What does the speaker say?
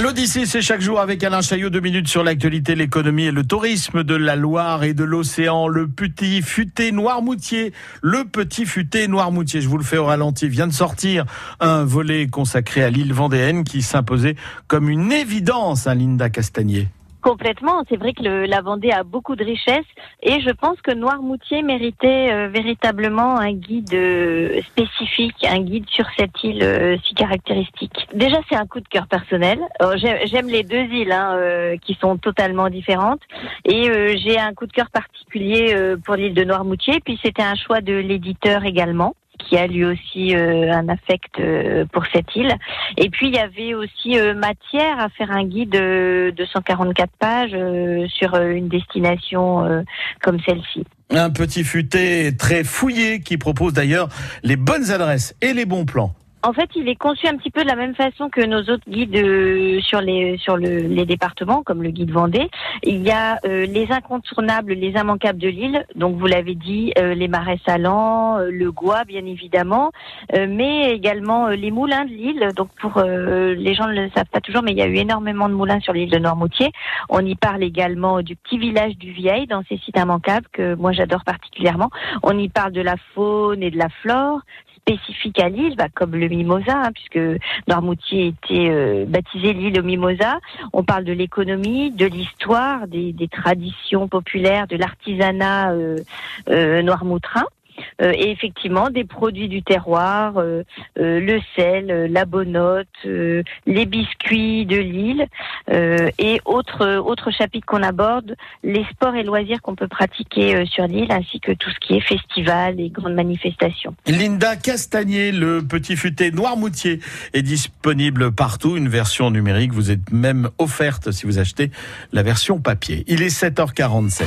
L'Odyssée, c'est chaque jour avec Alain Chaillot, deux minutes sur l'actualité, l'économie et le tourisme de la Loire et de l'océan. Le petit futé Noirmoutier, le petit futé Noirmoutier, je vous le fais au ralenti, vient de sortir un volet consacré à l'île Vendéenne qui s'imposait comme une évidence à Linda Castagnier. Complètement. C'est vrai que le, la Vendée a beaucoup de richesses et je pense que Noirmoutier méritait euh, véritablement un guide euh, spécifique, un guide sur cette île euh, si caractéristique. Déjà, c'est un coup de cœur personnel. J'aime les deux îles hein, qui sont totalement différentes et j'ai un coup de cœur particulier pour l'île de Noirmoutier. Puis c'était un choix de l'éditeur également qui a lui aussi euh, un affect euh, pour cette île. Et puis il y avait aussi euh, matière à faire un guide de 144 pages sur une destination comme celle-ci. Un petit futé très fouillé qui propose d'ailleurs les bonnes adresses et les bons plans. En fait, il est conçu un petit peu de la même façon que nos autres guides euh, sur les sur le, les départements, comme le guide Vendée. Il y a euh, les incontournables, les immanquables de l'île. Donc, vous l'avez dit, euh, les marais salants, le Gois, bien évidemment, mais également les moulins de l'île. Donc, pour les gens ne le savent pas toujours, mais il y a eu énormément de moulins sur l'île de Noirmoutier. On y parle également du petit village du Vieil dans ces sites immanquables que moi j'adore particulièrement. On y parle de la faune et de la flore spécifique à l'île, bah, comme le mimosa, hein, puisque Noirmoutier était euh, baptisé l'île au mimosa. On parle de l'économie, de l'histoire, des, traditions populaires, de l'artisanat euh, euh, noirmoutrin. Euh, et effectivement des produits du terroir, euh, euh, le sel, la bonote, les biscuits de l'île et autres autres chapitres qu'on aborde, les sports et loisirs qu'on peut pratiquer sur l'île ainsi que tout ce qui est festival et grandes manifestations. Linda Castagnier, le petit futé Noirmoutier est disponible partout, une version numérique, vous êtes même offerte si vous achetez la version papier. Il est 7h47.